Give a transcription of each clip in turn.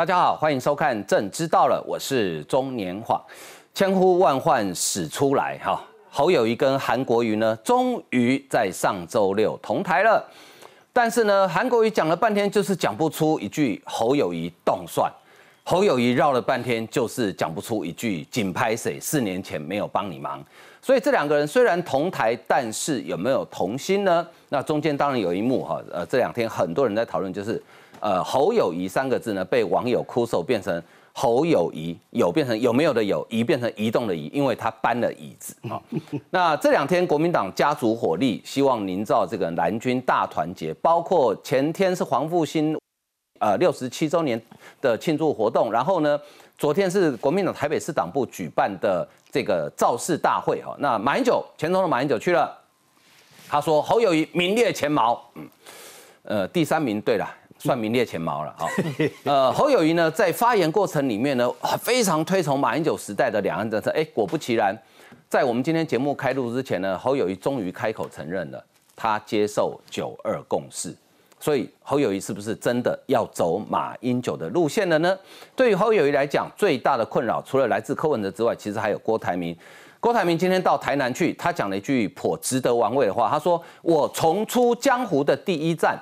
大家好，欢迎收看《朕知道了》，我是中年晃。千呼万唤始出来，哈，侯友谊跟韩国瑜呢，终于在上周六同台了。但是呢，韩国瑜讲了半天，就是讲不出一句侯友谊动算；侯友谊绕了半天，就是讲不出一句紧拍谁四年前没有帮你忙。所以这两个人虽然同台，但是有没有同心呢？那中间当然有一幕哈，呃，这两天很多人在讨论，就是呃侯友谊三个字呢，被网友哭手变成侯友谊，有变成有没有的有，移变成移动的移，因为他搬了椅子啊。那这两天国民党家族火力，希望营造这个蓝军大团结，包括前天是黄复兴呃六十七周年的庆祝活动，然后呢，昨天是国民党台北市党部举办的。这个造势大会哈，那马英九前总统马英九去了，他说侯友谊名列前茅，嗯，呃，第三名对了，算名列前茅了啊。呃，侯友谊呢，在发言过程里面呢，非常推崇马英九时代的两岸政策。哎，果不其然，在我们今天节目开录之前呢，侯友谊终于开口承认了，他接受九二共识。所以侯友谊是不是真的要走马英九的路线了呢？对于侯友谊来讲，最大的困扰除了来自柯文哲之外，其实还有郭台铭。郭台铭今天到台南去，他讲了一句颇值得玩味的话，他说：“我重出江湖的第一站。”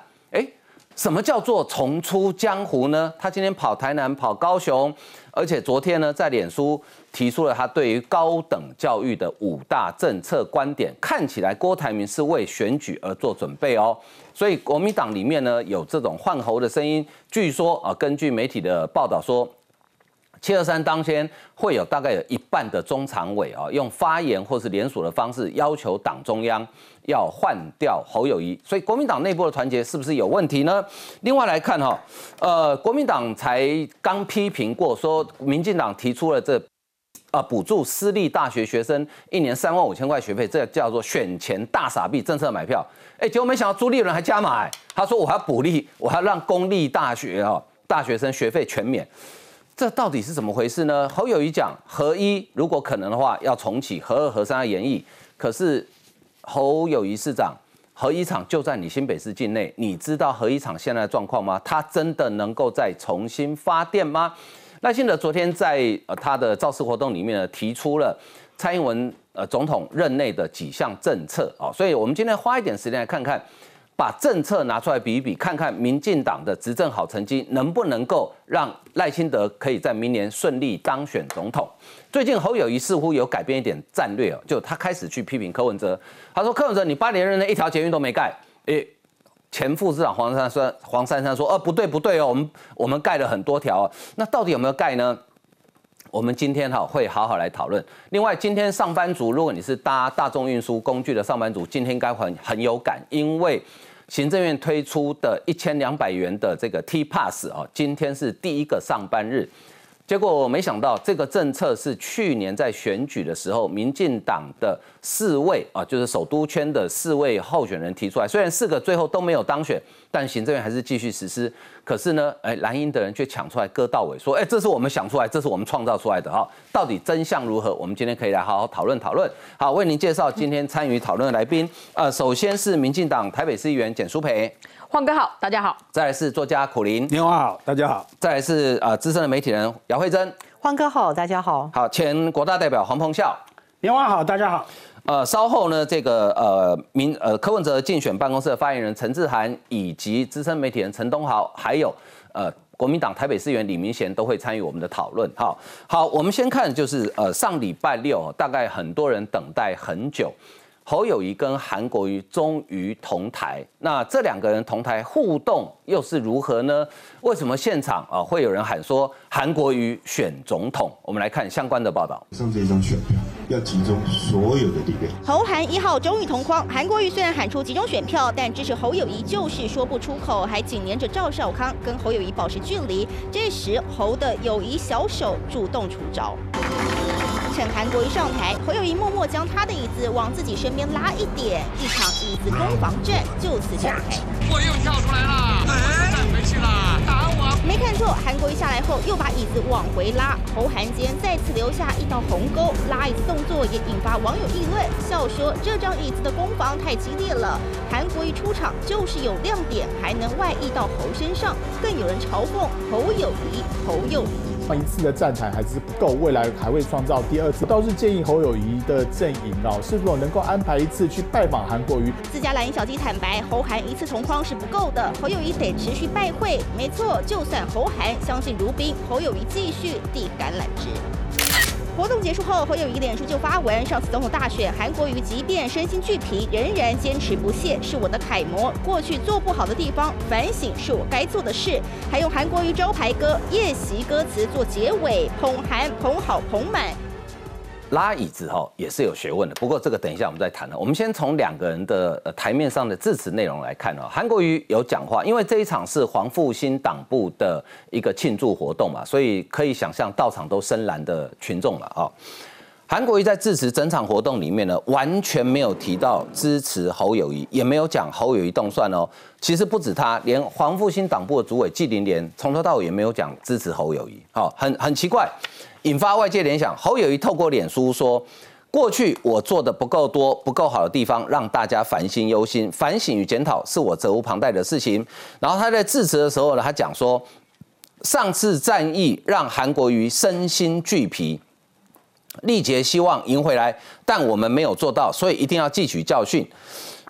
什么叫做重出江湖呢？他今天跑台南，跑高雄。而且昨天呢，在脸书提出了他对于高等教育的五大政策观点，看起来郭台铭是为选举而做准备哦。所以国民党里面呢有这种换候的声音，据说啊，根据媒体的报道说，七二三当天会有大概有一半的中常委啊，用发言或是联署的方式要求党中央要换掉侯友谊。所以国民党内部的团结是不是有问题呢？另外来看哈，呃，国民党才刚批评过说，民进党提出了这。啊，补助私立大学学生一年三万五千块学费，这叫做选前大傻逼政策买票。哎，结果没想到朱立伦还加码，他说我还要补立，我还要让公立大学啊大学生学费全免。这到底是怎么回事呢？侯友谊讲合一，如果可能的话要重启，合二合三的演绎。可是侯友谊市长，合一厂就在你新北市境内，你知道合一厂现在的状况吗？它真的能够再重新发电吗？赖清德昨天在呃他的造势活动里面呢，提出了蔡英文呃总统任内的几项政策啊，所以我们今天花一点时间来看看，把政策拿出来比一比，看看民进党的执政好成绩能不能够让赖清德可以在明年顺利当选总统。最近侯友谊似乎有改变一点战略哦，就他开始去批评柯文哲，他说柯文哲你八年任内一条捷运都没盖，诶。前副市长黄珊珊黄珊珊说：“哦，不对不对哦，我们我们盖了很多条，那到底有没有盖呢？我们今天哈会好好来讨论。另外，今天上班族，如果你是搭大众运输工具的上班族，今天应该很很有感，因为行政院推出的一千两百元的这个 T Pass 啊，今天是第一个上班日。”结果我没想到，这个政策是去年在选举的时候，民进党的四位啊，就是首都圈的四位候选人提出来。虽然四个最后都没有当选，但行政院还是继续实施。可是呢，哎，蓝营的人却抢出来割到尾，说，哎，这是我们想出来，这是我们创造出来的哈。到底真相如何？我们今天可以来好好讨论讨论。好，为您介绍今天参与讨论的来宾。呃，首先是民进党台北市议员简淑培。黄哥好，大家好。再来是作家苦林，你好，大家好。再来是呃资深的媒体人姚慧珍，黄哥好，大家好。好，前国大代表黄鹏孝，你好，大家好。呃，稍后呢，这个呃民呃柯文哲竞选办公室的发言人陈志涵，以及资深媒体人陈东豪，还有呃国民党台北市议员李明贤都会参与我们的讨论。好，好，我们先看就是呃上礼拜六，大概很多人等待很久。侯友谊跟韩国瑜终于同台，那这两个人同台互动又是如何呢？为什么现场啊会有人喊说韩国瑜选总统？我们来看相关的报道。上这张选票要集中所有的力量。侯韩一号终于同框，韩国瑜虽然喊出集中选票，但支持侯友谊就是说不出口，还紧黏着赵少康跟侯友谊保持距离。这时侯的友谊小手主动出招。趁韩国一上台，侯友谊默默将他的椅子往自己身边拉一点，一场椅子攻防战就此展开。我又跳出来了，站回去了，打我！没看错，韩国一下来后又把椅子往回拉，侯韩间再次留下一道鸿沟，拉椅子动作也引发网友议论，笑说这张椅子的攻防太激烈了。韩国一出场就是有亮点，还能外溢到侯身上，更有人嘲讽侯友谊，侯友谊。一次的站台还是不够，未来还会创造第二次。倒是建议侯友谊的阵营哦，是否能够安排一次去拜访韩国瑜？自家蓝营小弟坦白，侯韩一次同框是不够的，侯友谊得持续拜会。没错，就算侯韩相敬如宾，侯友谊继续递橄榄枝。活动结束后，侯友谊脸书就发文：上次总统大选，韩国瑜即便身心俱疲，仍然坚持不懈，是我的楷模。过去做不好的地方，反省是我该做的事。还用韩国瑜招牌歌《宴席》歌词做结尾，捧韩捧好捧满。拉椅子哈也是有学问的，不过这个等一下我们再谈了。我们先从两个人的台面上的致辞内容来看哦。韩国瑜有讲话，因为这一场是黄复兴党部的一个庆祝活动嘛，所以可以想象到场都深蓝的群众了啊。韩国瑜在致辞整场活动里面呢，完全没有提到支持侯友谊，也没有讲侯友谊动算哦。其实不止他，连黄复兴党部的主委纪凌莲从头到尾也没有讲支持侯友谊，好，很很奇怪。引发外界联想，侯友谊透过脸书说，过去我做的不够多、不够好的地方，让大家烦心忧心，反省与检讨是我责无旁贷的事情。然后他在致辞的时候呢，他讲说，上次战役让韩国瑜身心俱疲，力竭希望赢回来，但我们没有做到，所以一定要汲取教训。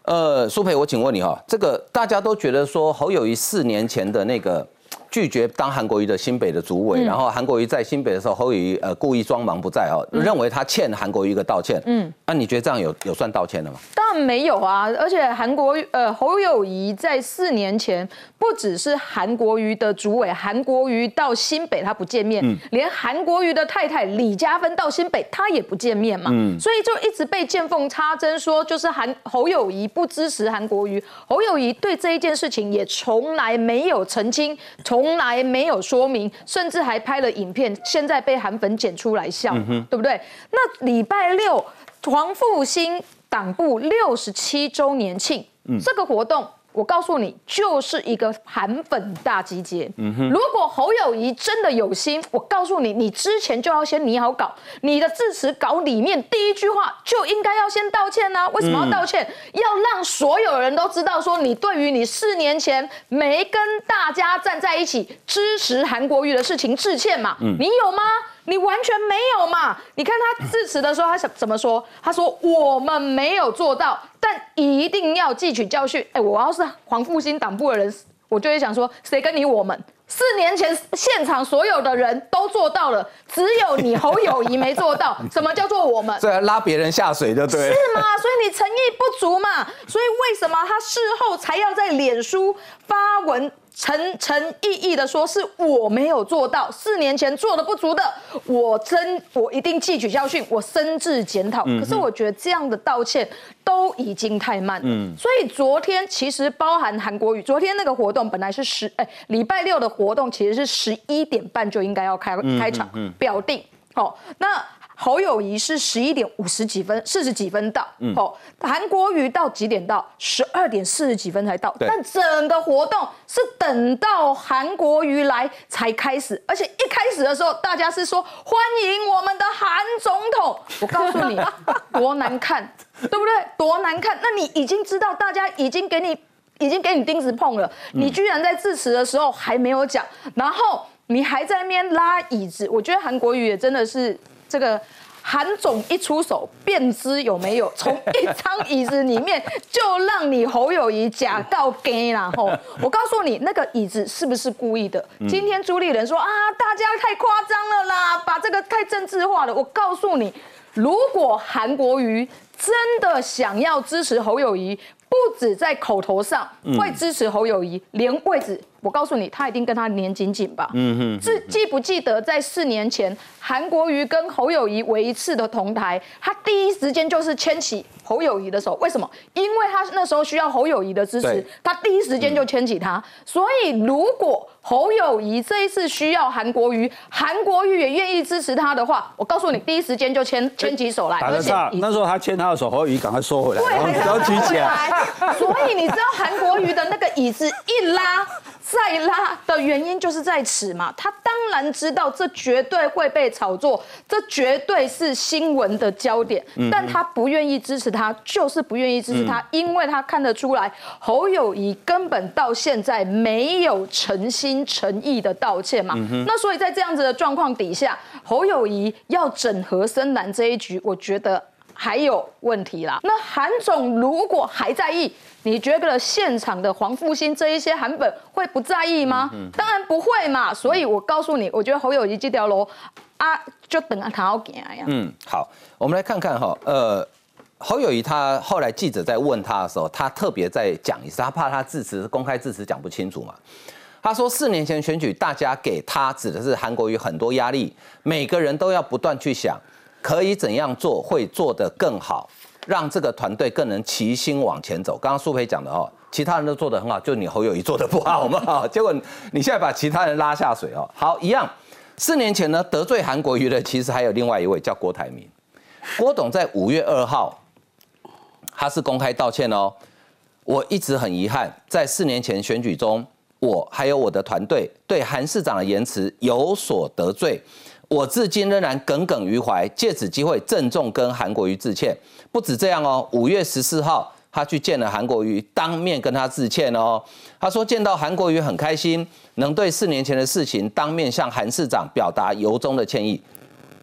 呃，苏培，我请问你哈，这个大家都觉得说侯友谊四年前的那个。拒绝当韩国瑜的新北的主委，然后韩国瑜在新北的时候，侯友谊呃故意装忙不在哦，认为他欠韩国瑜一个道歉。嗯，那你觉得这样有有算道歉了吗？当然没有啊，而且韩国呃侯友谊在四年前不只是韩国瑜的主委，韩国瑜到新北他不见面，连韩国瑜的太太李嘉芬到新北他也不见面嘛，所以就一直被见缝插针说就是韩侯友谊不支持韩国瑜，侯友谊对这一件事情也从来没有澄清从。从来没有说明，甚至还拍了影片，现在被韩粉剪出来笑，对不对？那礼拜六黄复兴党部六十七周年庆，这个活动。我告诉你，就是一个韩粉大集结。如果侯友谊真的有心，我告诉你，你之前就要先拟好稿，你的致辞稿里面第一句话就应该要先道歉呢。为什么要道歉？要让所有人都知道，说你对于你四年前没跟大家站在一起支持韩国瑜的事情致歉嘛？你有吗？你完全没有嘛？你看他致辞的时候，他怎怎么说？他说我们没有做到，但一定要汲取教训。哎，我要是黄复兴党部的人，我就会想说，谁跟你我们？四年前现场所有的人都做到了，只有你侯友谊没做到。什么叫做我们？这拉别人下水，对不对？是吗？所以你诚意不足嘛？所以为什么他事后才要在脸书发文？诚诚意意的说，是我没有做到，四年前做的不足的，我真我一定汲取教训，我深自检讨。可是我觉得这样的道歉都已经太慢，嗯，所以昨天其实包含韩国语，昨天那个活动本来是十哎礼拜六的活动，其实是十一点半就应该要开开场表定，好那。侯友谊是十一点五十几分、四十几分到，哦，韩国瑜到几点到？十二点四十几分才到。但整个活动是等到韩国瑜来才开始，而且一开始的时候，大家是说欢迎我们的韩总统。我告诉你，多难看，对不对？多难看！那你已经知道，大家已经给你已经给你钉子碰了，你居然在致辞的时候还没有讲，然后你还在那边拉椅子。我觉得韩国瑜也真的是。这个韩总一出手，便知有没有从一张椅子里面就让你侯友谊假告 gay 啦吼！我告诉你，那个椅子是不是故意的？今天朱立人说啊，大家太夸张了啦，把这个太政治化了。我告诉你，如果韩国瑜真的想要支持侯友谊，不止在口头上会支持侯友谊，连位置。我告诉你，他一定跟他黏紧紧吧。嗯哼，记记不记得在四年前，韩国瑜跟侯友谊唯一次的同台，他第一时间就是牵起侯友谊的手。为什么？因为他那时候需要侯友谊的支持，他第一时间就牵起他。所以如果侯友谊这一次需要韩国瑜，韩国瑜也愿意支持他的话，我告诉你，第一时间就牵牵起手来。而且那时候他牵他的手，侯友谊赶快收回来，对，然后举起来。所以你知道韩国瑜的那个椅子一拉。再拉的原因就是在此嘛，他当然知道这绝对会被炒作，这绝对是新闻的焦点，但他不愿意支持他，就是不愿意支持他，因为他看得出来侯友谊根本到现在没有诚心诚意的道歉嘛。那所以在这样子的状况底下，侯友谊要整合深蓝这一局，我觉得还有问题啦。那韩总如果还在意，你觉得现场的黄复兴这一些韩本会不在意吗？嗯当然不会嘛。所以我告诉你，我觉得侯友谊这条路啊，就等他好行呀。嗯，好，我们来看看哈，呃，侯友谊他后来记者在问他的时候，他特别在讲一次，他怕他致辞公开致辞讲不清楚嘛。他说四年前选举，大家给他指的是韩国瑜很多压力，每个人都要不断去想，可以怎样做会做得更好，让这个团队更能齐心往前走。刚刚苏培讲的哦，其他人都做得很好，就你侯友谊做得不好嘛。结果你现在把其他人拉下水哦。好，一样。四年前呢，得罪韩国瑜的其实还有另外一位叫郭台铭。郭董在五月二号，他是公开道歉哦。我一直很遗憾，在四年前选举中。我还有我的团队对韩市长的言辞有所得罪，我至今仍然耿耿于怀。借此机会郑重跟韩国瑜致歉。不止这样哦，五月十四号他去见了韩国瑜，当面跟他致歉哦。他说见到韩国瑜很开心，能对四年前的事情当面向韩市长表达由衷的歉意。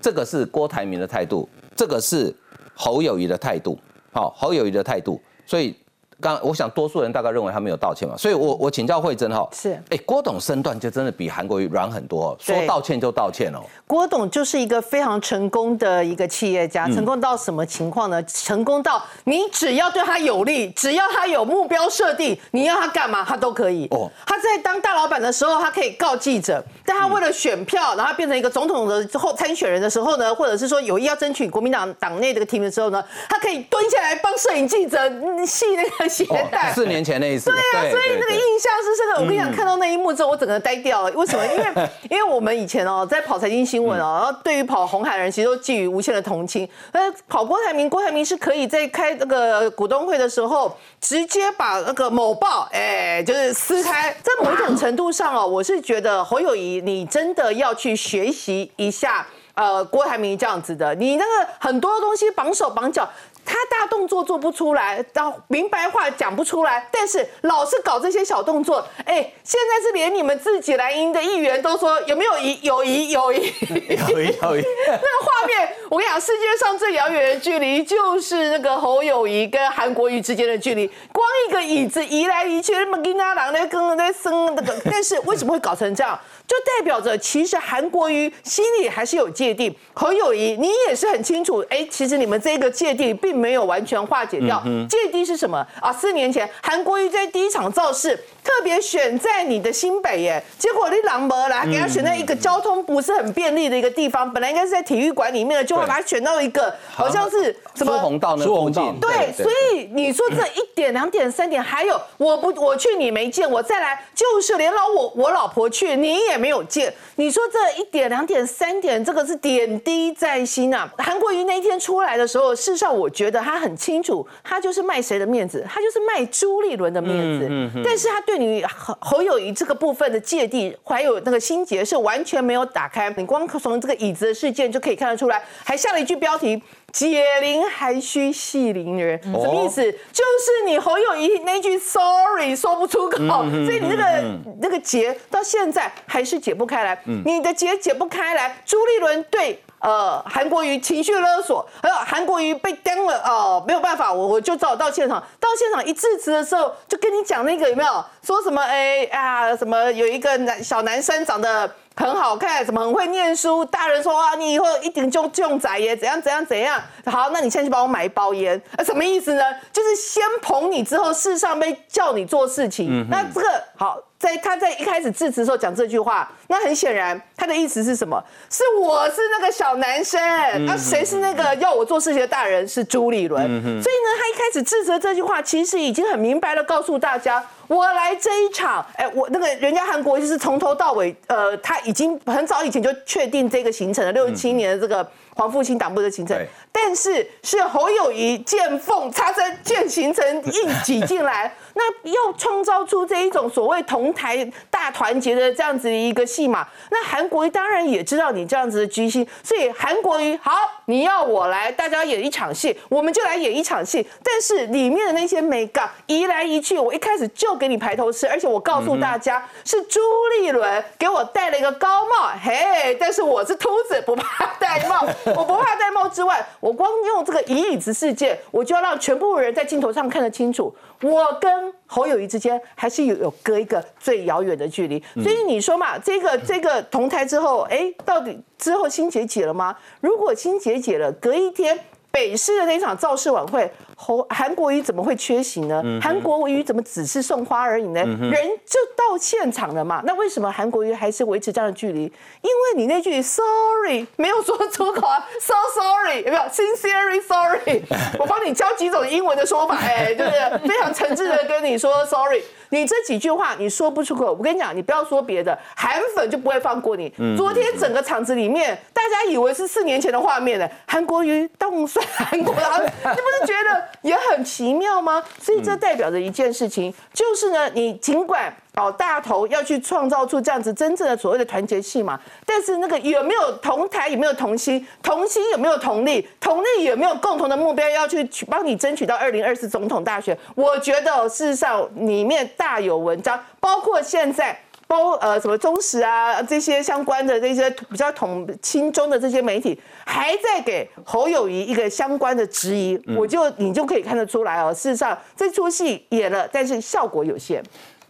这个是郭台铭的态度，这个是侯友谊的态度。好，侯友谊的态度，所以。刚，我想多数人大概认为他没有道歉嘛，所以我我请教慧珍哈，是，哎，郭董身段就真的比韩国瑜软很多，说道歉就道歉哦。郭董就是一个非常成功的一个企业家，成功到什么情况呢？成功到你只要对他有利，只要他有目标设定，你要他干嘛他都可以。哦，他在当大老板的时候，他可以告记者，但他为了选票，然后变成一个总统的之后参选人的时候呢，或者是说有意要争取国民党党内这个提名的时候呢，他可以蹲下来帮摄影记者系那个。携带四年前那一次，对呀，所以那个印象是这个。我跟你讲，看到那一幕之后，我整个呆掉了。为什么？因为 因为我们以前哦，在跑财经新闻哦，然后对于跑红海的人，其实都寄予无限的同情。那跑郭台铭，郭台铭是可以在开那个股东会的时候，直接把那个某报，哎，就是撕开。在某种程度上哦，我是觉得侯友谊，你真的要去学习一下，呃，郭台铭这样子的，你那个很多东西绑手绑脚。他大动作做不出来，然后明白话讲不出来，但是老是搞这些小动作，哎，现在是连你们自己来赢的议员都说有没有谊友谊友谊。友谊 友谊，那个画面，我跟你讲，世界上最遥远的距离就是那个侯友谊跟韩国瑜之间的距离，光一个椅子移来移去，那么跟他两个跟在生那个，但是为什么会搞成这样？就代表着其实韩国瑜心里还是有芥蒂，侯友谊你也是很清楚，哎，其实你们这个芥蒂并。没有完全化解掉，芥蒂是什么啊？四年前韩国瑜在第一场造势，特别选在你的新北耶，结果你狼没来，给他选在一个交通不是很便利的一个地方，本来应该是在体育馆里面的，就会把他选到一个好像是什么红道那附近。对，所以你说这一点、两点、三点，还有我不 我去你没见，我再来就是连老我我老婆去你也没有见，你说这一点、两点、三点，这个是点滴在心啊。韩国瑜那一天出来的时候，事实上我觉。得他很清楚，他就是卖谁的面子，他就是卖朱立伦的面子。嗯嗯。但是他对你侯侯友谊这个部分的芥蒂，还有那个心结是完全没有打开。你光从这个椅子的事件就可以看得出来，还下了一句标题：解铃还须系铃人。什么意思？就是你侯友谊那句 sorry 说不出口，所以你那个那个结到现在还是解不开来。你的结解不开来，朱立伦对。呃，韩国瑜情绪勒索，还有韩国瑜被盯了，哦，没有办法，我我就只好到现场。到现场一致辞的时候，就跟你讲那个有没有说什么？哎啊，什么有一个男小男生长得很好看，什么很会念书。大人说啊，你以后一定就就用仔耶，怎样怎样怎样。好，那你现在去帮我买一包烟，啊，什么意思呢？就是先捧你之后，世上被叫你做事情。那这个好。在他在一开始致辞的时候讲这句话，那很显然他的意思是什么？是我是那个小男生，那谁是那个要我做事情的大人？是朱立伦。所以呢，他一开始致辞这句话，其实已经很明白的告诉大家，我来这一场，哎，我那个人家韩国就是从头到尾，呃，他已经很早以前就确定这个行程了，六十七年的这个黄复兴党部的行程。对，但是是侯友谊见缝插针，见行程硬挤进来，那要创造出这一种所谓同台大团结的这样子的一个戏码，那韩国瑜当然也知道你这样子的居心，所以韩国瑜好，你要我来，大家演一场戏，我们就来演一场戏，但是里面的那些美感移来移去，我一开始就给你排头吃，而且我告诉大家、是朱立伦给我戴了一个高帽，嘿，但是我是秃子，不怕戴帽，我不怕戴帽之外，我光用这个移椅子事件，我就要让全部人在镜头上看得清楚，我跟侯友谊之间还是有有隔一个最遥远的距离，所以你说嘛，这个这个同台之后，哎，到底之后心结解了吗？如果心结解了，隔一天。北市的那场造势晚会，侯韩国瑜怎么会缺席呢？韩国瑜怎么只是送花而已呢？人就到现场了嘛，那为什么韩国瑜还是维持这样的距离？因为你那句 sorry 没有说出口啊，so sorry 有没有？sincerely sorry，我帮你教几种英文的说法，哎，就是非常诚挚的跟你说 sorry。你这几句话你说不出口，我跟你讲，你不要说别的，韩粉就不会放过你。昨天整个场子里面，大家以为是四年前的画面呢，韩国瑜动算韩国佬，你不是觉得也很奇妙吗？所以这代表着一件事情，就是呢，你尽管。哦，大头要去创造出这样子真正的所谓的团结戏嘛？但是那个有没有同台，有没有同心？同心有没有同力？同力有没有共同的目标要去去帮你争取到二零二四总统大选？我觉得事实上里面大有文章，包括现在包呃什么中实啊这些相关的这些比较统亲中的这些媒体，还在给侯友谊一个相关的质疑，我就你就可以看得出来哦，事实上这出戏演了，但是效果有限。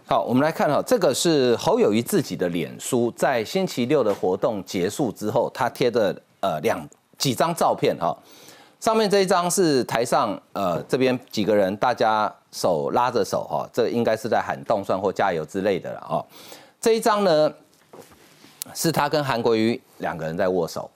好，我们来看哈，这个是侯友谊自己的脸书，在星期六的活动结束之后，他贴的呃两几张照片哈，上面这一张是台上呃这边几个人，大家手拉着手哈，这应该是在喊动算或加油之类的了哈。这一张呢是他跟韩国瑜两个人在握手，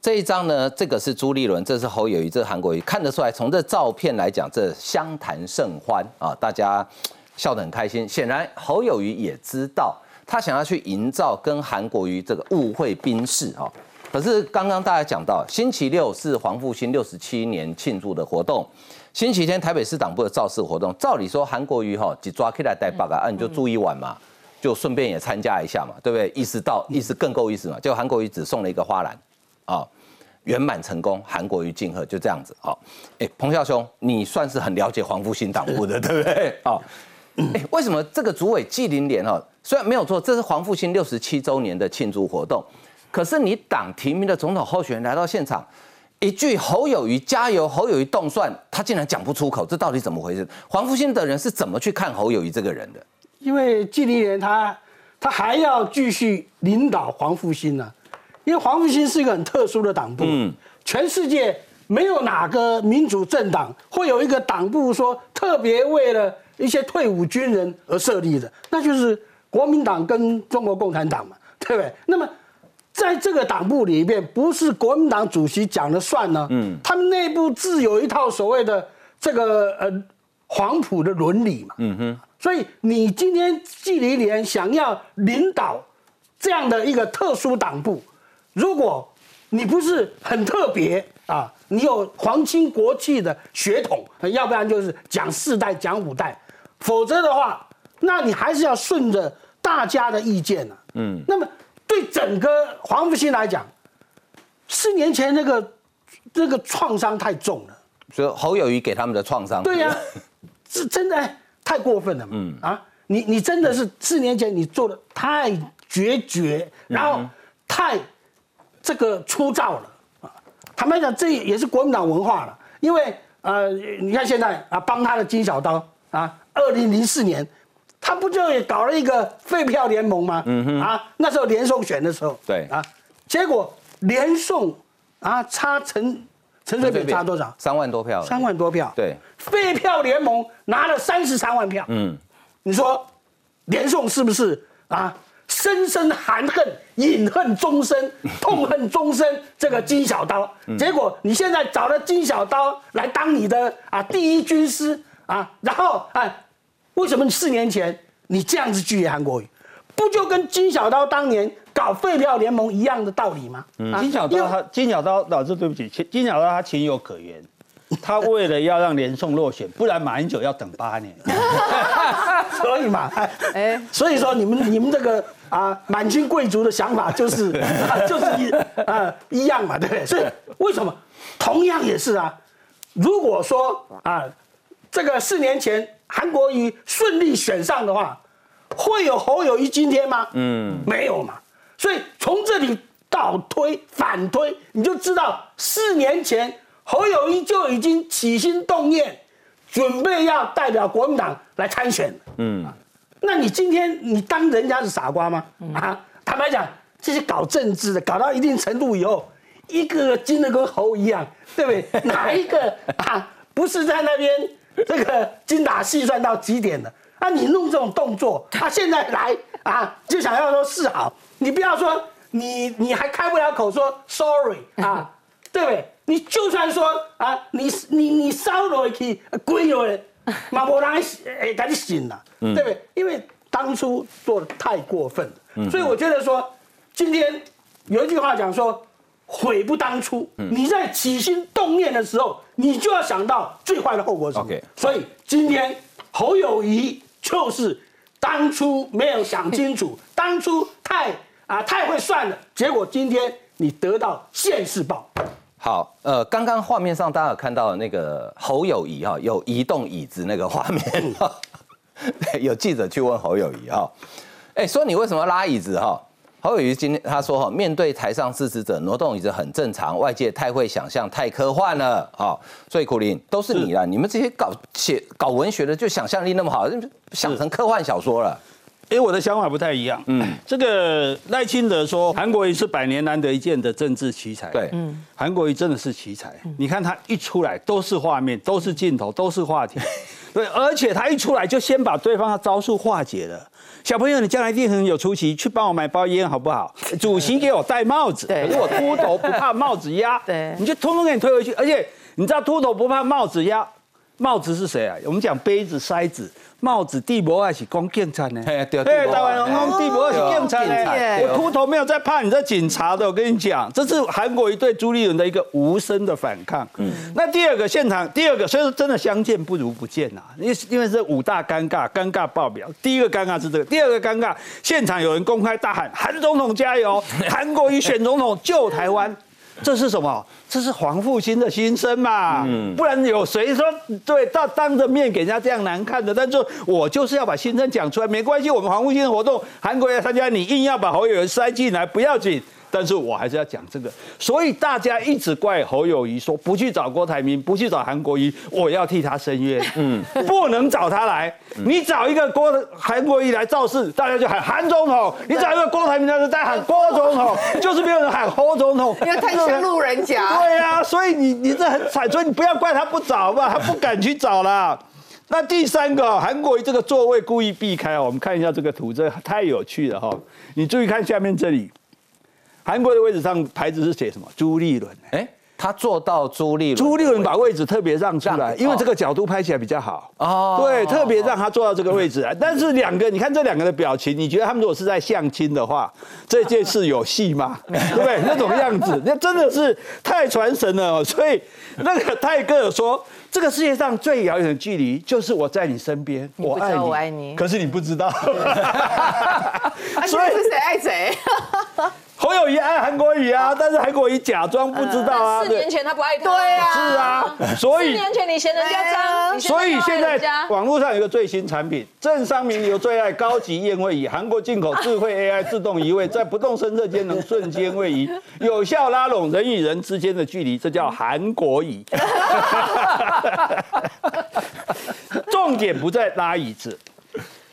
这一张呢这个是朱立伦，这是侯友谊，这是韩国瑜，看得出来从这照片来讲，这相谈甚欢啊，大家。笑得很开心，显然侯友谊也知道，他想要去营造跟韩国瑜这个误会宾士哈。可是刚刚大家讲到，星期六是黄复兴六十七年庆祝的活动，星期天台北市党部的造势活动，照理说韩国瑜哈就抓起来带八个，啊你就住一晚嘛，就顺便也参加一下嘛，对不对？意思到意思更够意思嘛，就韩国瑜只送了一个花篮，啊，圆满成功，韩国瑜敬贺，就这样子好，哎，彭孝兄，你算是很了解黄复兴党部的，对不对？哦。哎，为什么这个主委纪凌莲哦，虽然没有错，这是黄复兴六十七周年的庆祝活动，可是你党提名的总统候选人来到现场，一句侯友谊加油，侯友谊动算，他竟然讲不出口，这到底怎么回事？黄复兴的人是怎么去看侯友谊这个人的？因为纪凌莲他他还要继续领导黄复兴呢，因为黄复兴是一个很特殊的党部，嗯，全世界没有哪个民主政党会有一个党部说特别为了。一些退伍军人而设立的，那就是国民党跟中国共产党嘛，对不对？那么在这个党部里面，不是国民党主席讲了算呢？嗯，他们内部自有一套所谓的这个呃黄埔的伦理嘛。嗯哼。所以你今天纪礼连想要领导这样的一个特殊党部，如果你不是很特别啊，你有皇亲国戚的血统，要不然就是讲四代讲五代。否则的话，那你还是要顺着大家的意见呢。嗯，那么对整个黄复兴来讲，四年前那个那个创伤太重了。所以侯友谊给他们的创伤，对呀，是真的太过分了嘛。嗯啊，你你真的是四年前你做的太决绝，然后太这个粗糙了啊。坦白讲，这也是国民党文化了，因为呃，你看现在啊，帮他的金小刀啊。二零零四年，他不就也搞了一个废票联盟吗？嗯哼，啊，那时候连宋选的时候，对啊，结果连宋啊差陈陈水扁差多少？三万多票，三万多票。对，废票联盟拿了三十三万票。嗯，你说连宋是不是啊？深深含恨、隐恨终身、痛恨终身这个金小刀，结果你现在找了金小刀来当你的啊第一军师。啊，然后哎，为什么四年前你这样子拒绝韩国瑜？不就跟金小刀当年搞废票联盟一样的道理吗？啊金小刀他金小刀老师对不起，金金小刀他情有可原，他为了要让连宋落选，不然马英九要等八年，所以嘛，哎，所以说你们你们这个啊满清贵族的想法就是、啊、就是一啊一样嘛，对不对？所以为什么同样也是啊？如果说啊这个四年前韩国瑜顺利选上的话，会有侯友谊今天吗？嗯，没有嘛。所以从这里倒推反推，你就知道四年前侯友谊就已经起心动念，准备要代表国民党来参选。嗯，那你今天你当人家是傻瓜吗？啊，坦白讲，这些搞政治的搞到一定程度以后，一个个精的跟猴一样，对不对？哪一个啊不是在那边 这个精打细算到极点了？啊，你弄这种动作，他、现在来啊，就想要说示好，你不要说你你还开不了口说 sorry 啊，对不对？你就算说啊，你你你烧落去归了，嘛无人会赶紧醒了，对不对？因为当初做的太过分了，所以我觉得说，今天有一句话讲说。悔不当初，你在起心动念的时候，你就要想到最坏的后果是什么。所以今天侯友谊就是当初没有想清楚，当初太啊太会算了，结果今天你得到现世报。好，呃，刚刚画面上大家有看到那个侯友谊哈，有移动椅子那个画面，对，有记者去问侯友谊哈，哎，说你为什么拉椅子哈？侯友谊今天他说哈，面对台上支持者挪动椅子很正常，外界太会想象，太科幻了哈。所以苦林都是你啦，你们这些搞写搞文学的就想象力那么好，想成科幻小说了。因为我的想法不太一样。嗯，这个赖清德说韩国瑜是百年难得一见的政治奇才。对，嗯，韩国瑜真的是奇才。你看他一出来都是画面，都是镜头，都是话题。对，而且他一出来就先把对方的招数化解了。小朋友，你将来一定很有出息，去帮我买包烟好不好？主席给我戴帽子，对可是我秃头不怕帽子压，对你就通通给你推回去。而且你知道秃头不怕帽子压，帽子是谁啊？我们讲杯子、筛子。帽子地博还是讲警察呢？嘿对台湾人讲地博是警察呢。我秃头没有在怕你这警察的，我跟你讲，这是韩国瑜对朱立伦的一个无声的反抗。嗯，那第二个现场，第二个所以说真的相见不如不见呐，因为因为是五大尴尬，尴尬爆表。第一个尴尬是这个，第二个尴尬，现场有人公开大喊韩总统加油，韩国瑜选总统救台湾。这是什么？这是黄复兴的心声嘛？不然有谁说对当当着面给人家这样难看的？但是我就是要把心声讲出来，没关系。我们黄复兴的活动，韩国要参加，你硬要把侯友宜塞进来，不要紧。但是我还是要讲这个，所以大家一直怪侯友谊说不去找郭台铭，不去找韩国瑜，我要替他申冤。嗯，不能找他来，你找一个郭韩国瑜来造势，大家就喊韩总统；你找一个郭台铭，他就在喊郭总统，就是没有人喊侯总统，因为太像路人甲。对呀、所以你你这很惨，所以你不要怪他不找吧，他不敢去找啦。那第三个哦，韩国瑜这个座位故意避开哦，我们看一下这个图，这太有趣了哈、你注意看下面这里，韩国的位置上牌子是写什么？朱立伦。哎，他做到朱立伦，朱立伦把位置特别让出来，因为这个角度拍起来比较好。哦对，特别让他坐到这个位置来。但是两个，你看这两个的表情，你觉得他们如果是在相亲的话，这件事有戏吗？对不对？那种样子，那真的是太传神了哦。所以那个泰戈尔说，这个世界上最遥远的距离，就是我在你身边，我爱你我爱你可是你不知道。啊，所以所以是谁爱谁？侯友谊爱韩国瑜啊，但是韩国瑜假装不知道啊。四年前他不爱他，对啊是啊，所以四年前你嫌人家脏，所以现在网络上有一个最新产品，政商名流最爱高级宴会椅，韩国进口智慧 AI 自动移位，在不动声色间能瞬间位移，有效拉拢人与人之间的距离，这叫韩国椅。重点不在拉椅子。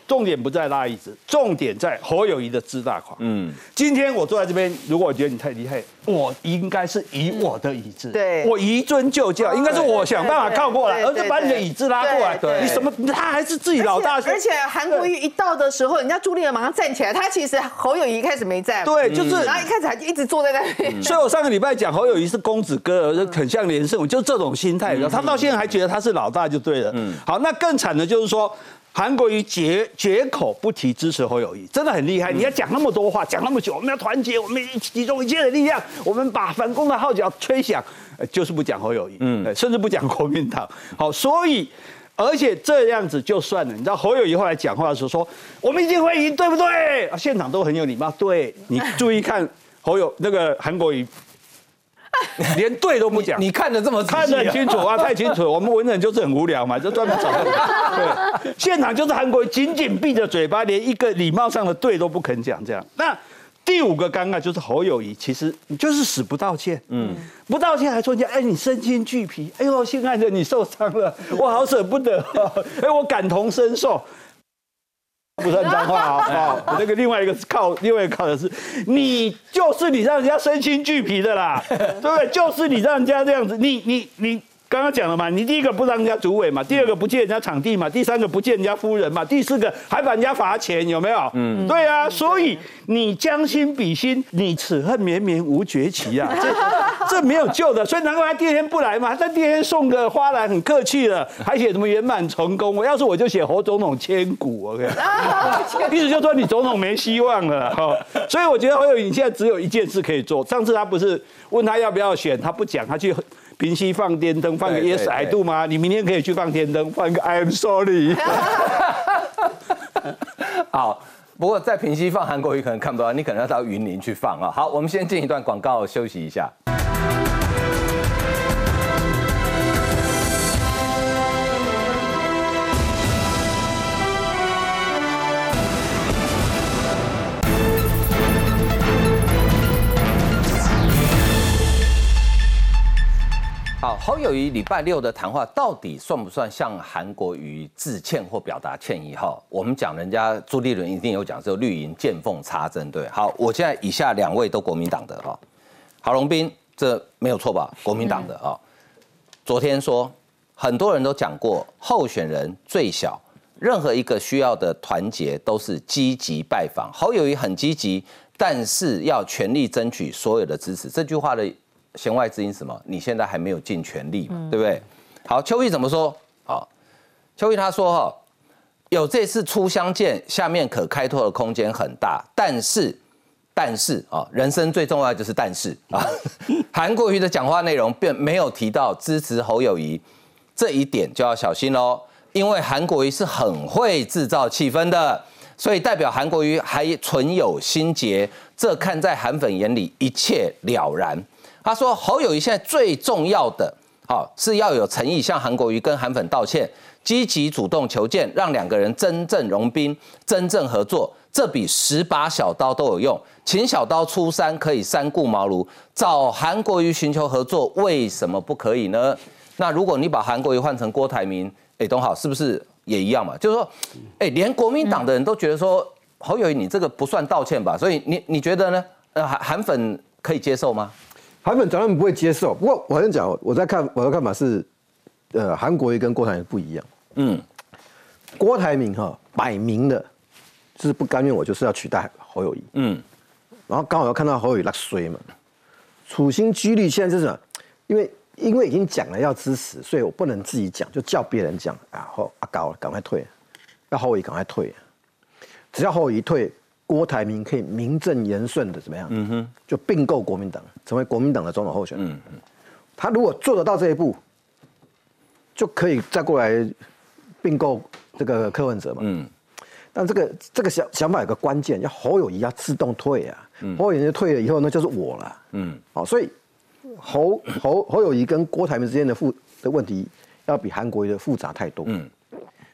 重点不在拉椅子，重点在侯友谊的自大狂。嗯，今天我坐在这边，如果我觉得你太厉害，我应该是以我的椅子，对我移尊就教，应该是我想办法靠过来，而是把你的椅子拉过来。对对你什么？他还是自己老大，而且韩国瑜一到的时候，人家朱立伦马上站起来，他其实侯友谊一开始没站，，对，就是。然后一开始还一直坐在那边。所以我上个礼拜讲侯友谊是公子哥，很像连胜我，就这种心态。他到现在还觉得他是老大就对了。嗯好，那更惨的就是说。韩国瑜绝绝口不提支持侯友谊，真的很厉害。你要讲那么多话，讲那么久，我们要团结，我们集中一切的力量，我们把反攻的号角吹响，就是不讲侯友谊，嗯，甚至不讲国民党。好，所以而且这样子就算了。你知道侯友谊后来讲话的时候说，我们一定会赢，对不对？啊，现场都很有礼貌。对你注意看侯友那个韩国瑜。连对都不讲，你 看的这么看得很清楚啊，太清楚。我们文人就是很无聊嘛，就专门找对。现场就是韩国紧紧闭着嘴巴，连一个礼貌上的对都不肯讲。这样，那第五个尴尬就是侯友谊，其实你就是死不道歉，嗯，不道歉还说你哎你身心俱疲，哎呦亲爱的你受伤了，我好舍不得，哎我感同身受。不算脏话啊！我 那个另外一个是靠，另外一个靠的是，你就是你让人家身心俱疲的啦，对不对？就是你让人家这样子，你你你。刚刚讲了嘛，你第一个不让人家主委嘛，第二个不借人家场地嘛，第三个不借人家夫人嘛，第四个还把人家罚钱，有没有？嗯，对啊，所以你将心比心，你此恨绵绵无绝期啊，这 这没有救的，所以难怪他第二天不来嘛，他第二天送个花篮很客气的，还写什么圆满成功，我要是我就写侯总统千古，OK，意思就说你总统没希望了，哈，所以我觉得侯友宜现在只有一件事可以做，上次他不是问他要不要选，他不讲，他去。平息放电灯，放个 Yes I do 吗？你明天可以去放电灯，放一个 I am sorry。好，不过在平息放韩国语可能看不到，你可能要到云林去放啊。好，我们先进一段广告休息一下。好，侯友谊礼拜六的谈话到底算不算向韩国瑜致歉或表达歉意？哈，我们讲人家朱立伦一定有讲，这绿营见缝插针，对。好，我现在以下两位都国民党的哈，郝龙斌，这没有错吧？国民党的啊，昨天说很多人都讲过，候选人最小，任何一个需要的团结都是积极拜访。侯友谊很积极，但是要全力争取所有的支持。这句话的。弦外之音什么？你现在还没有尽全力嘛，对不对？好，邱毅怎么说？好，邱毅他说哈，有这次初相见，下面可开拓的空间很大，但是，但是啊，人生最重要就是但是啊，韩国瑜的讲话内容并没有提到支持侯友谊，这一点就要小心喽，因为韩国瑜是很会制造气氛的，所以代表韩国瑜还存有心结，这看在韩粉眼里一切了然。他说：“侯友谊现在最重要的，好是要有诚意向韩国瑜跟韩粉道歉，积极主动求见，让两个人真正融冰，真正合作，这比十把小刀都有用。请小刀出山可以三顾茅庐，找韩国瑜寻求合作，为什么不可以呢？那如果你把韩国瑜换成郭台铭，哎，董好是不是也一样嘛？就是说，哎，连国民党的人都觉得说，侯友谊你这个不算道歉吧？所以你你觉得呢？呃，韩韩粉可以接受吗？”韩粉当然不会接受，不过我先讲，我在看我的看法是，呃，韩国瑜跟郭台铭不一样。嗯，郭台铭哈摆明的，就是不甘愿我就是要取代侯友谊。嗯，然后刚好又看到侯友谊那衰嘛，处心积虑现在就是，因为因为已经讲了要支持，所以我不能自己讲，就叫别人讲啊，侯阿高赶快退，要侯友谊赶快退，只要侯友谊退。郭台铭可以名正言顺的怎么样？嗯哼，就并购国民党，成为国民党的总统候选人。嗯嗯，他如果做得到这一步，就可以再过来并购这个柯文哲嘛。嗯，但这个这个想想法有个关键，要侯友谊要自动退啊。侯友谊退了以后，那就是我了。嗯，好，所以侯侯侯友谊跟郭台铭之间的复的问题，要比韩国瑜的复杂太多。嗯，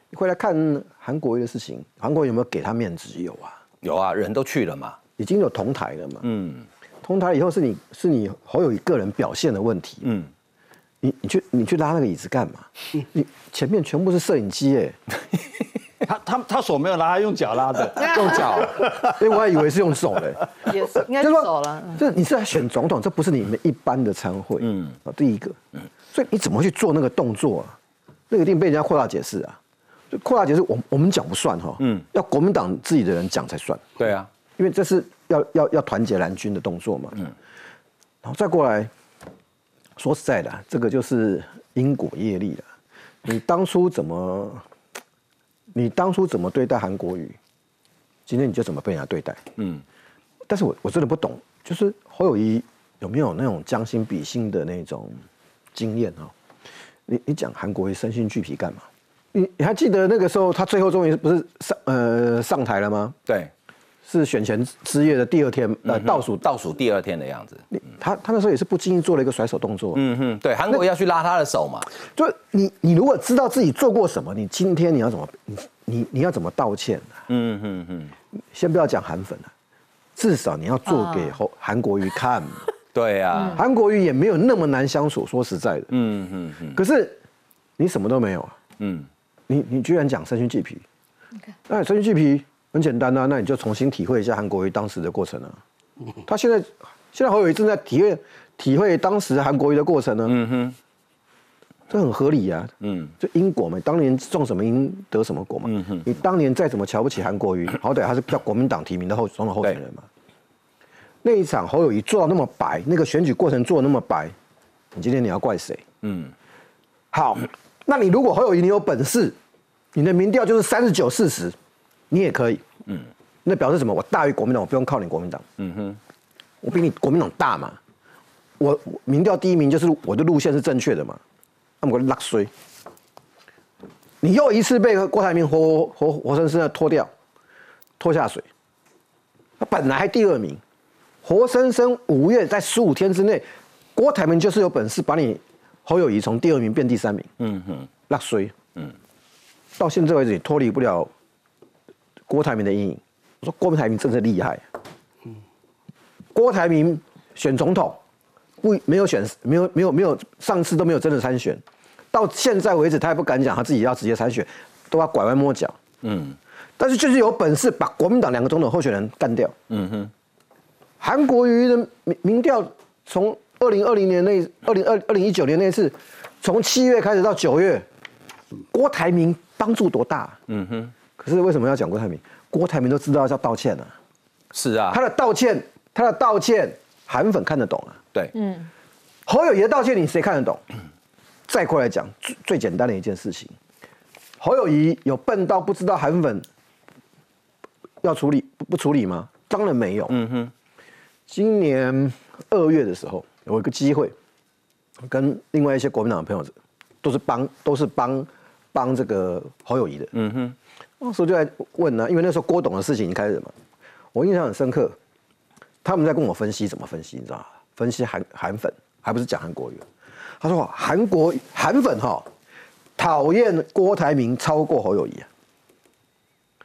你回来看韩国瑜的事情，韩国瑜有没有给他面子？有啊。有啊，人都去了嘛，已经有同台了嘛。嗯，同台以后是你是你侯友谊个人表现的问题。嗯，你你去你去拉那个椅子干嘛？你前面全部是摄影机哎，他他他手没有拉，他用脚拉的，用脚。哎，我还以为是用手嘞。也是，应该是手了。这你是在选总统，这不是你们一般的参会。嗯，啊，第一个，嗯，所以你怎么去做那个动作啊？那个一定被人家扩大解释啊。扩大解释，我我们讲不算哈，嗯，要国民党自己的人讲才算。对啊，因为这是要要要团结蓝军的动作嘛，嗯，然后再过来，说实在的，这个就是因果业力了。你当初怎么你当初怎么对待韩国瑜，今天你就怎么被人家对待。嗯，但是我我真的不懂，就是侯友谊有没有那种将心比心的那种经验啊？你你讲韩国瑜身心俱疲干嘛？你你还记得那个时候他最后终于不是上呃上台了吗？对，是选前之夜的第二天，呃倒数倒数第二天的样子。他他那时候也是不经意做了一个甩手动作。嗯哼，对，韩国要去拉他的手嘛。就你你如果知道自己做过什么，你今天你要怎么你你你要怎么道歉？嗯哼哼，先不要讲韩粉了，至少你要做给韩韩国瑜看。对呀，韩国瑜也没有那么难相处，说实在的。嗯哼哼，可是你什么都没有啊。嗯。你你居然讲身心俱疲，那身心俱疲很简单啊，那你就重新体会一下韩国瑜当时的过程啊。他现在现在侯友谊正在体会体会当时韩国瑜的过程呢。嗯哼，这很合理呀。嗯，就因果嘛，当年种什么因得什么果嘛。嗯哼，你当年再怎么瞧不起韩国瑜，好歹他是票国民党提名的候总统候选人嘛。那一场侯友谊做到那么白，那个选举过程做的那么白，你今天你要怪谁？嗯，好。那你如果侯友谊你有本事，你的民调就是三十九四十，你也可以。嗯，那表示什么？我大于国民党，我不用靠你国民党。嗯哼，我比你国民党大嘛。我民调第一名就是我的路线是正确的嘛。那么我拉衰，你又一次被郭台铭活活活生生的拖掉，拖下水。他本来还第二名，活生生五月在十五天之内，郭台铭就是有本事把你。侯友谊从第二名变第三名，嗯哼，落水，嗯，到现在为止也脱离不了郭台铭的阴影。我说郭台铭真的厉害，嗯，郭台铭选总统不没有选，没有没有没有，上次都没有真的参选，到现在为止他也不敢讲他自己要直接参选，都要拐弯抹角，嗯，但是就是有本事把国民党两个总统候选人干掉，嗯哼，韩国瑜的民民调从。二零二零年那二零二二零一九年那次，从七月开始到九月，郭台铭帮助多大？嗯哼。可是为什么要讲郭台铭？郭台铭都知道要道歉了。是啊。他的道歉，他的道歉，韩粉看得懂啊。对。嗯。侯友谊的道歉，你谁看得懂？再过来讲最最简单的一件事情，侯友谊有笨到不知道韩粉要处理不不处理吗？当然没有。嗯哼。今年二月的时候。有一个机会，跟另外一些国民党的朋友，都是帮都是帮帮这个侯友谊的。嗯哼，那时候就在问呢，因为那时候郭董的事情已经开始嘛，我印象很深刻，他们在跟我分析怎么分析，你知道吗？分析韩韩粉，还不是讲韩国语。他说韩国韩粉哈讨厌郭台铭超过侯友谊啊，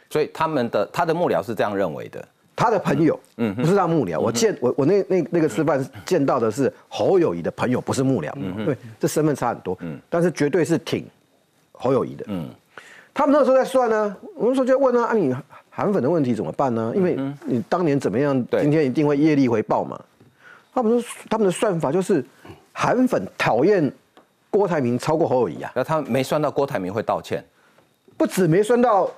所以他们的他的幕僚是这样认为的。他的朋友，嗯，不是他幕僚。我见我我那那那个吃饭见到的是侯友谊的朋友，不是幕僚。嗯对，这身份差很多。嗯，但是绝对是挺侯友谊的。嗯，他们那时候在算呢，我们说就问他啊，你韩粉的问题怎么办呢？因为你当年怎么样，今天一定会业力回报嘛。他们说他们的算法就是韩粉讨厌郭台铭超过侯友谊啊。那他没算到郭台铭会道歉，不止没算到。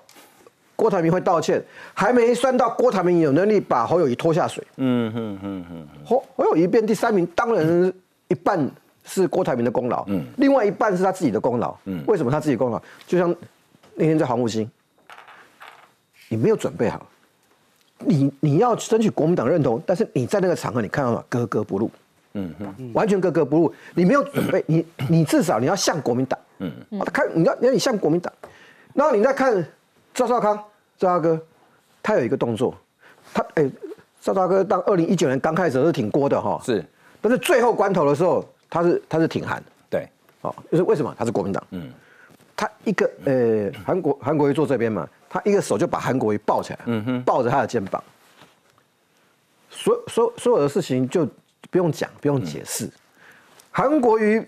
郭台铭会道歉，还没算到郭台铭有能力把侯友谊拖下水。嗯哼哼哼，侯侯友谊变第三名，当然一半是郭台铭的功劳，嗯，另外一半是他自己的功劳。嗯，为什么他自己功劳？就像那天在黄复兴，你没有准备好，你你要争取国民党认同，但是你在那个场合你看到了格格不入，嗯哼，完全格格不入。你没有准备，你你至少你要像国民党，嗯，看你要你要你像国民党，然后你再看。赵少康，赵大哥，他有一个动作，他哎，赵大哥当二零一九年刚开始是挺郭的哈，是，但是最后关头的时候，他是他是挺韩，对，哦，就是为什么？他是国民党，嗯，他一个呃韩国韩国瑜坐这边嘛，他一个手就把韩国瑜抱起来，抱着他的肩膀，所所所有的事情就不用讲，不用解释，韩国瑜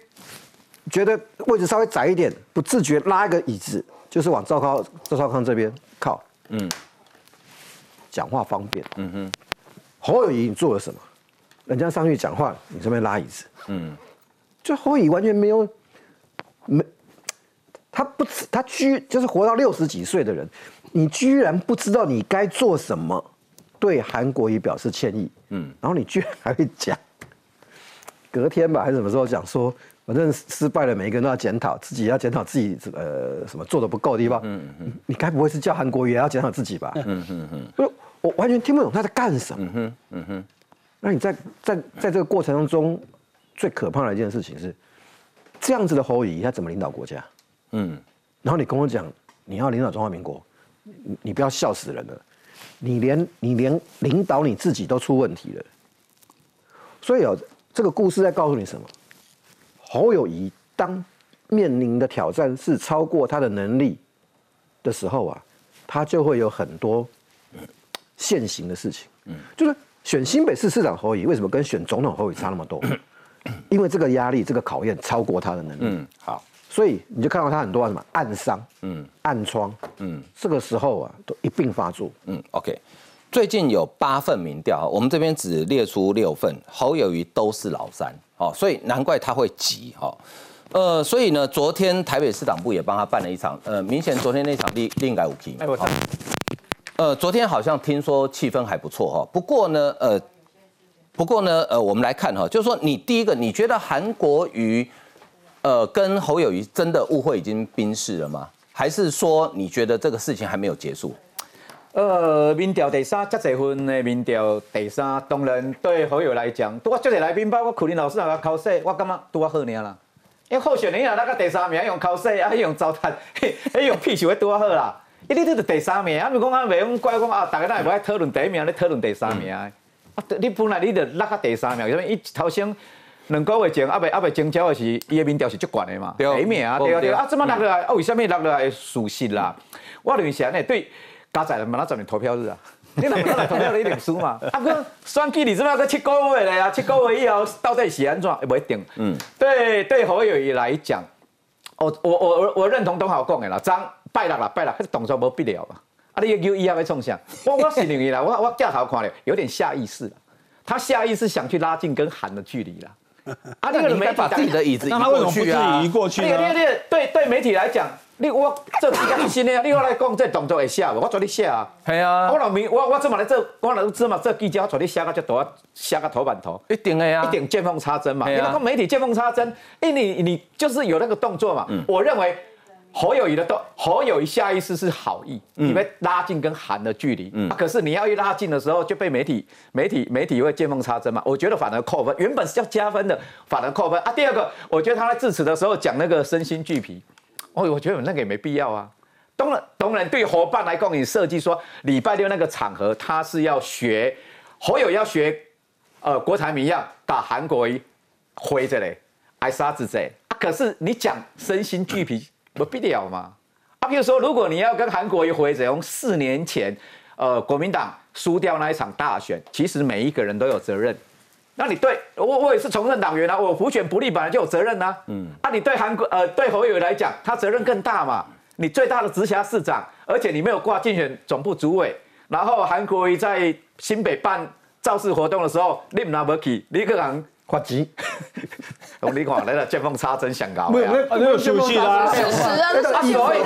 觉得位置稍微窄一点，不自觉拉一个椅子。就是往赵康赵少康这边靠，嗯，讲话方便，嗯哼。侯友谊你做了什么？人家上去讲话，你这边拉椅子，嗯。就侯友谊完全没有，没，他不，他居就是活到六十几岁的人，你居然不知道你该做什么，对韩国瑜表示歉意，嗯。然后你居然还会讲，隔天吧还是什么时候讲说，反正失败了，每一个人都要检讨自己，要检讨自己呃什么做的不够的地方。嗯嗯，你该不会是叫韩国瑜也要检讨自己吧？嗯嗯嗯，我我完全听不懂他在干什么。嗯哼嗯哼，那你在在在这个过程当中，最可怕的一件事情是，这样子的侯友宜他怎么领导国家？嗯，然后你跟我讲你要领导中华民国，你你不要笑死人了，你连你连领导你自己都出问题了。所以哦，这个故事在告诉你什么？侯友谊当面临的挑战是超过他的能力的时候啊，他就会有很多现行的事情。嗯，就是选新北市市长侯友谊，为什么跟选总统侯友谊差那么多？因为这个压力、这个考验超过他的能力。嗯，好，所以你就看到他很多什么暗伤、嗯，暗疮，嗯，这个时候啊，都一并发作。嗯，OK。最近有八份民调，我们这边只列出六份，侯友谊都是老三，哦，所以难怪他会急，哈，呃，所以呢，昨天台北市党部也帮他办了一场，呃，明显昨天那场另另改五题，哎，我操，呃，昨天好像听说气氛还不错，哈，不过呢，呃，不过呢，呃，我们来看哈，就是说你第一个，你觉得韩国瑜，呃，跟侯友谊真的误会已经冰释了吗？还是说你觉得这个事情还没有结束？呃，民调第三，这一份的民调第三，当然对好友来讲，我这个来宾包括苦林老师那个考试，我感觉拄啊好尔啦。因为候选人啊，那个第三名用考试啊，用糟蹋，哎用屁想要拄啊好啦。一你都第三名，啊，咪讲啊，袂用怪讲啊，大家那会爱讨论第一名，咧讨论第三名。啊，你本来你就落个第三名，因为伊头先两个月前啊未啊未征招的是，伊的民调是足悬的嘛，第一名啊，对啊对啊，啊，怎么落落来？啊，为什么落落来属实啦？我认为是安尼对。加载了，明仔十年投票日啊！你哪来投票你一定输嘛？啊哥，选举你知道个七个月嘞啊，七个月以后到底是安怎？不一定。嗯，对对，侯友谊来讲，我我我我我认同东豪讲的啦，张拜六啦拜六，那动作无必要嘛。啊，你又以后要冲啥？我我是认为啦，我我镜头看了，有点下意识了。他下意识想去拉近跟韩的距离啦。啊，那个媒体把自己的椅子移过去啊？移过去？对对对对，媒体来讲。你我这比较新的，你我来讲这动作会写无？我做你写啊。系啊。我老明，我我这么来做，我老这么这记者，我做你写个就多，写个头版头。一定的呀。一定见缝插针嘛。你那个媒体见缝插针，哎，你你就是有那个动作嘛。嗯。我认为侯友谊的动，侯友谊下意识是好意，因为拉近跟韩的距离。嗯。可是你要一拉近的时候，就被媒体媒体媒体会见缝插针嘛。我觉得反而扣分，原本是要加分的，反而扣分啊。第二个，我觉得他在致辞的时候讲那个身心俱疲。哦，我觉得那个也没必要啊。当然，当然对伙伴来讲，你设计说礼拜六那个场合，他是要学侯友要学，呃，郭台铭一样打韩国一挥着嘞，挨沙子贼啊。可是你讲身心俱疲，不必要吗？啊，比如说，如果你要跟韩国一回，只，用四年前，呃，国民党输掉那一场大选，其实每一个人都有责任。那你对我我也是从政党员啊，我普选不利本来就有责任呐。嗯，啊，你对韩国呃对侯友来讲，他责任更大嘛。你最大的直辖市长，而且你没有挂竞选总部主委，然后韩国瑜在新北办造势活动的时候，你唔拿不去，你个人。发急，用你看来了，见缝插针想搞，没有没有休息啦。事实啊，所以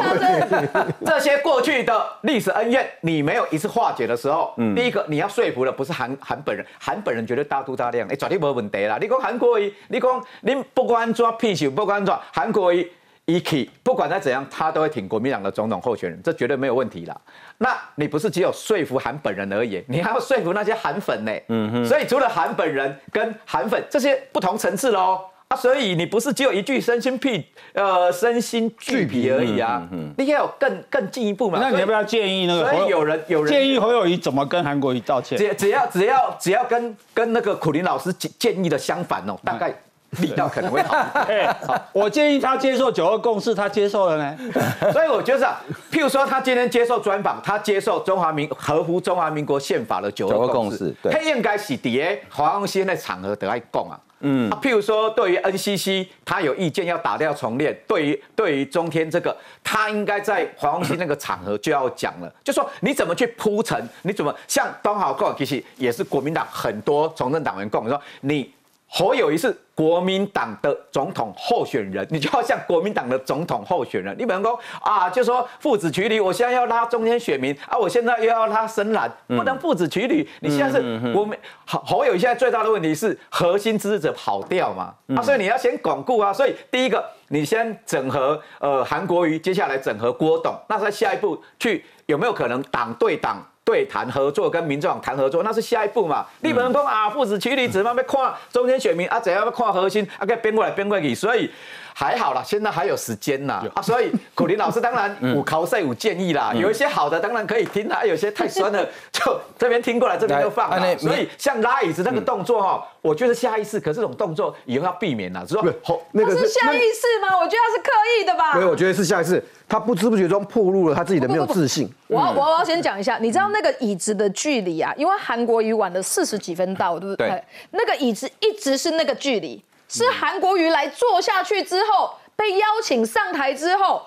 这些过去的历史恩怨，你没有一次化解的时候，第一个你要说服的不是韩韩本人，韩本人绝对大度大量，哎，绝对没问题啦。你讲韩国瑜，你讲你不管抓屁球，不管抓韩国瑜。一起，不管他怎样，他都会挺国民党的总统候选人，这绝对没有问题啦。那你不是只有说服韩本人而已，你还要说服那些韩粉呢。嗯哼。所以除了韩本人跟韩粉这些不同层次喽啊，所以你不是只有一句身心屁呃身心俱疲而已啊。嗯你要有更更进一步嘛。那你要不要建议那个？所以有人有人建议侯友谊怎么跟韩国瑜道歉？只只要只要只要跟跟那个苦林老师建建议的相反哦，大概。力道可能会好。好，我建议他接受九二共识，他接受了呢。所以我觉得，譬如说他今天接受专访，他接受中华民合乎中华民国宪法的九二共识，他应该是在黄永新的场合得来供啊。嗯，譬如说对于 NCC，他有意见要打掉重练；对于对于中天这个，他应该在黄永新那个场合就要讲了，就说你怎么去铺陈，你怎么像东豪共，其实也是国民党很多从政党员共说你。侯友谊是国民党的总统候选人，你就要像国民党的总统候选人。你比方说啊，就说父子取侣，我现在要拉中间选民啊，我现在又要拉深蓝，不能父子取侣。你现在是国民侯侯友谊现在最大的问题是核心支持者跑掉嘛？啊，所以你要先巩固啊。所以第一个，你先整合呃韩国瑜，接下来整合郭董，那在下一步去有没有可能党对党？对谈合作跟民众党谈合作，那是下一步嘛？你不能讲啊，父子妻离，子嘛要看中间选民啊？怎样要看核心啊？可以编过来编过去，所以。还好啦，现在还有时间呐啊，所以古林老师当然有考赛有建议啦，有一些好的当然可以听啦，有些太酸了 就这边听过来这边就放啦。所以像拉椅子那个动作哈，我觉得下意识，可是这种动作以后要避免啦。说那个是下意识吗？我觉得他是刻意的吧。没有，我觉得是下意识，他不知不觉中暴露了他自己的没有自信。我要我要先讲一下，你知道那个椅子的距离啊？因为韩国瑜晚了四十几分到，对不对？那个椅子一直是那个距离。是韩国瑜来做下去之后，被邀请上台之后，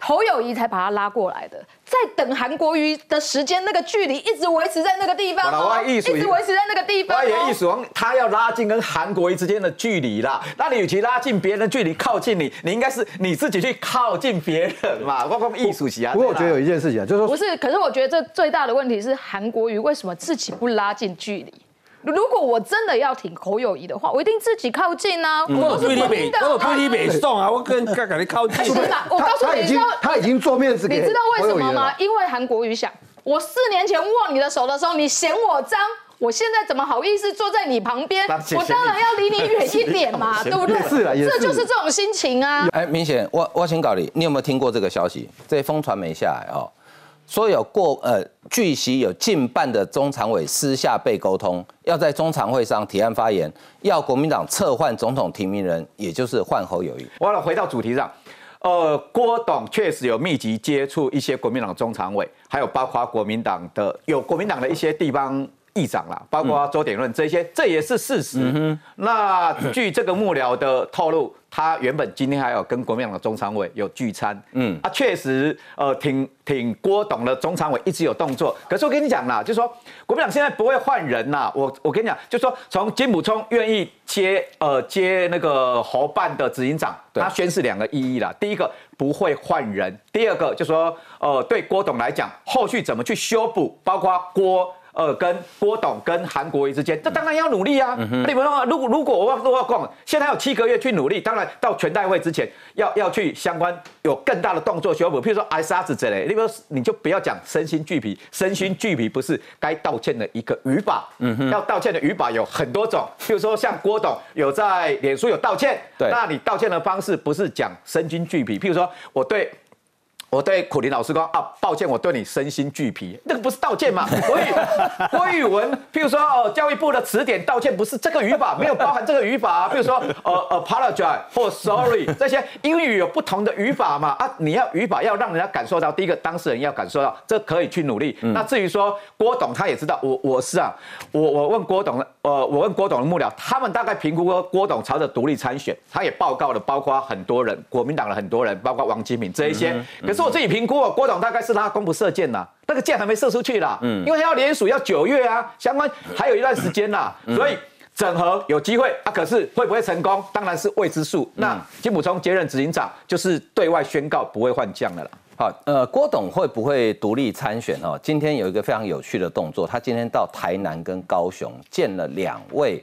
侯友谊才把他拉过来的。在等韩国瑜的时间，那个距离一直维持在那个地方，一直维持在那个地方。我也意思王，他要拉近跟韩国瑜之间的距离啦。那你与其拉近别人的距离，靠近你，你应该是你自己去靠近别人嘛。包括艺术家。不过我觉得有一件事情啊，就是说不是，可是我觉得这最大的问题是韩国瑜为什么自己不拉近距离？如果我真的要挺侯友谊的话，我一定自己靠近啊！我推你北，我推你北送啊！我跟跟跟你靠近。是吧？我告诉你，他已经他已经做面子给你知道为什么吗？因为韩国瑜想，我四年前握你的手的时候，你嫌我脏，我现在怎么好意思坐在你旁边？我当然要离你远一点嘛，对不对？是啊，这就是这种心情啊！哎，明显，我我请搞你，你有没有听过这个消息？这封传媒下来哦。说有过呃，据悉有近半的中常委私下被沟通，要在中常会上提案发言，要国民党撤换总统提名人，也就是换侯友谊。完了，回到主题上，呃，郭董确实有密集接触一些国民党中常委，还有包括国民党的有国民党的一些地方议长啦，包括周点润这些，这也是事实。那据这个幕僚的透露。他原本今天还有跟国民党的中常委有聚餐，嗯，啊，确实，呃，挺挺郭董的中常委一直有动作。可是我跟你讲啦，就说国民党现在不会换人呐，我我跟你讲，就说从金普聪愿意接呃接那个侯办的执行长，他宣示两个意义啦。第一个不会换人，第二个就说呃对郭董来讲，后续怎么去修补，包括郭。呃，跟郭董跟韩国瑜之间，这当然要努力啊！你们说，如果如果我要我要讲，现在有七个月去努力，当然到全代会之前，要要去相关有更大的动作修补，譬如说挨沙子之类，你比如你就不要讲身心俱疲，身心俱疲不是该道歉的一个语法，嗯哼，要道歉的语法有很多种，譬如说像郭董有在脸书有道歉，对，那你道歉的方式不是讲身心俱疲，譬如说我对。我对苦林老师说啊，抱歉，我对你身心俱疲，那个不是道歉吗？国语国语文，譬如说哦，教育部的词典道歉不是这个语法，没有包含这个语法。譬如说呃，apologize or sorry 这些英语有不同的语法嘛？啊，你要语法要让人家感受到，第一个当事人要感受到，这可以去努力。那至于说郭董，他也知道我我是啊，我我问郭董，呃，我问郭董的幕僚，他们大概评估过郭董朝着独立参选，他也报告了，包括很多人，国民党的很多人，包括王金敏这一些，可是。我自己评估，郭董大概是拉弓不射箭呐，那个箭还没射出去啦，嗯，因为他要联署要九月啊，相关还有一段时间啦，所以整合有机会啊，可是会不会成功，当然是未知数。那金普聪接任执行长，就是对外宣告不会换将的啦。好，呃，郭董会不会独立参选哦？今天有一个非常有趣的动作，他今天到台南跟高雄见了两位。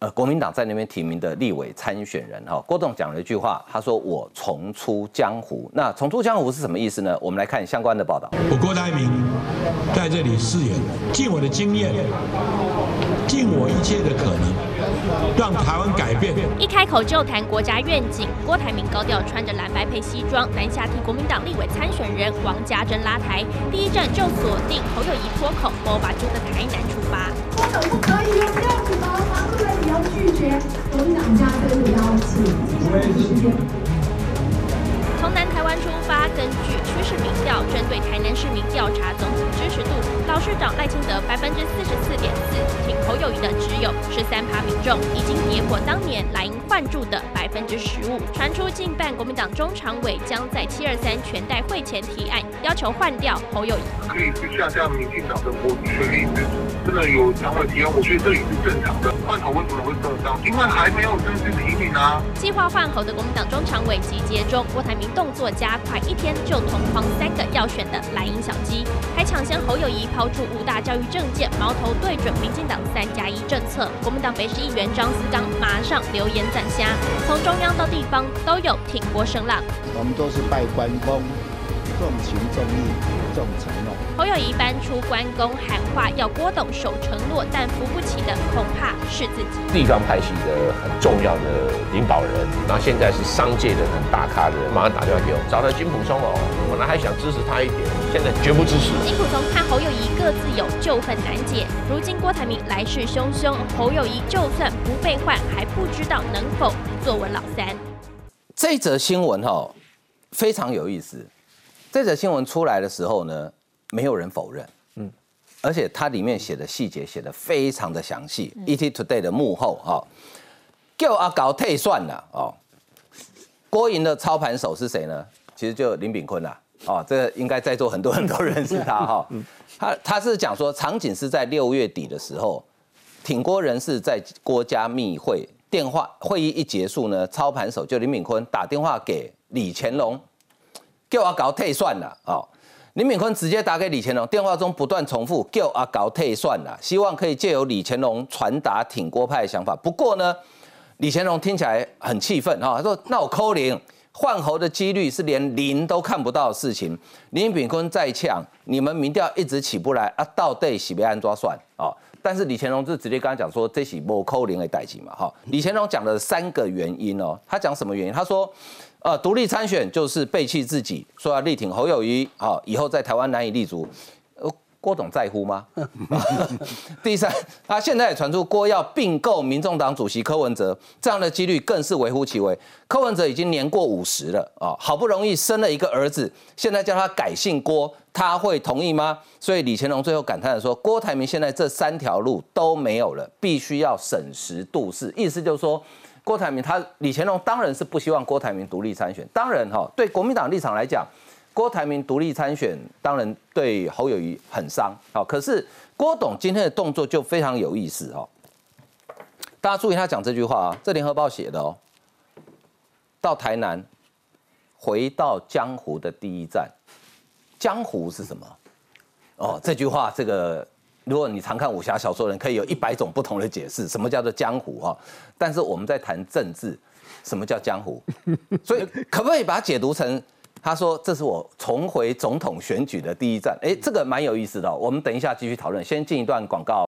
呃，国民党在那边提名的立委参选人哈，郭董讲了一句话，他说：“我重出江湖。”那重出江湖是什么意思呢？我们来看相关的报道。我郭台铭在这里誓言，尽我的经验，尽我一切的可能，让台湾改变。一开口就谈国家愿景，郭台铭高调穿着蓝白配西装，南下替国民党立委参选人王家珍拉台。第一站就锁定侯友谊脱口，我把就在台南出发。郭董不可以有这样子的方式。要拒绝董事长家对的邀请，接下来的时间。从南台湾出发，根据趋势民调，针对台南市民调查总体支持度，老市长赖清德百分之四十四点四，挺侯友谊的只有十三趴民众，已经跌破当年莱茵换注的百分之十五。传出近半国民党中常委将在七二三全代会前提案，要求换掉侯友谊。可以去下降民进党的国全力支持。真的有常委提案，我觉得这也是正常的。换头为什么会受伤？因为还没有正式提名啊。计划换候的国民党中常委集结中，郭台铭动作加快，一天就同框三个要选的蓝营小鸡，还抢先侯友谊抛出五大教育政见，矛头对准民进党三加一政策。国民党北市议员张思刚马上留言赞虾，从中央到地方都有挺波声浪。我们都是拜关公。重情重义，重诚。侯友谊搬出关公喊话，要郭董守承诺，但扶不起的恐怕是自己。地方派系的很重要的领导人，那现在是商界的很大咖的人，马上打电话给我，找了金普松哦，本来还想支持他一点，现在绝不支持。金普松和侯友谊各自有旧恨难解，如今郭台铭来势汹汹，侯友谊就算不被换，还不知道能否坐稳老三。这则新闻哈非常有意思。这则新闻出来的时候呢，没有人否认，嗯，而且它里面写的细节写的非常的详细。ET Today 的幕后哈，叫阿搞退算了哦。郭莹的操盘手是谁呢？其实就林炳坤啦，哦，这应该在座很多人都认识他哈。他他是讲说，场景是在六月底的时候，挺郭人士在郭家密会，电话会议一结束呢，操盘手就林炳坤打电话给李乾隆。叫阿搞退算了哦，林敏坤直接打给李乾隆，电话中不断重复叫阿搞退算了，希望可以借由李乾隆传达挺郭派的想法。不过呢，李乾隆听起来很气愤哈，他说：“那我扣零换侯的几率是连零都看不到的事情。”林炳坤再呛，你们民调一直起不来啊，到底是被安抓算啊？但是李乾隆就直接跟他讲说，这是无扣零的代志嘛，哈。李乾隆讲了三个原因哦，他讲什么原因？他说。呃，独立参选就是背弃自己，说要力挺侯友谊，好，以后在台湾难以立足。呃，郭董在乎吗？第三，他现在也传出郭要并购民众党主席柯文哲，这样的几率更是微乎其微。柯文哲已经年过五十了啊，好不容易生了一个儿子，现在叫他改姓郭，他会同意吗？所以李乾隆最后感叹的说，郭台铭现在这三条路都没有了，必须要审时度势，意思就是说。郭台铭，他李乾隆当然是不希望郭台铭独立参选。当然哈，对国民党立场来讲，郭台铭独立参选，当然对侯友谊很伤。好，可是郭董今天的动作就非常有意思哦。大家注意他讲这句话啊，这联合报写的哦。到台南，回到江湖的第一站，江湖是什么？哦，这句话这个。如果你常看武侠小说，人可以有一百种不同的解释，什么叫做江湖啊？但是我们在谈政治，什么叫江湖？所以可不可以把它解读成，他说这是我重回总统选举的第一站？哎，这个蛮有意思的。我们等一下继续讨论，先进一段广告。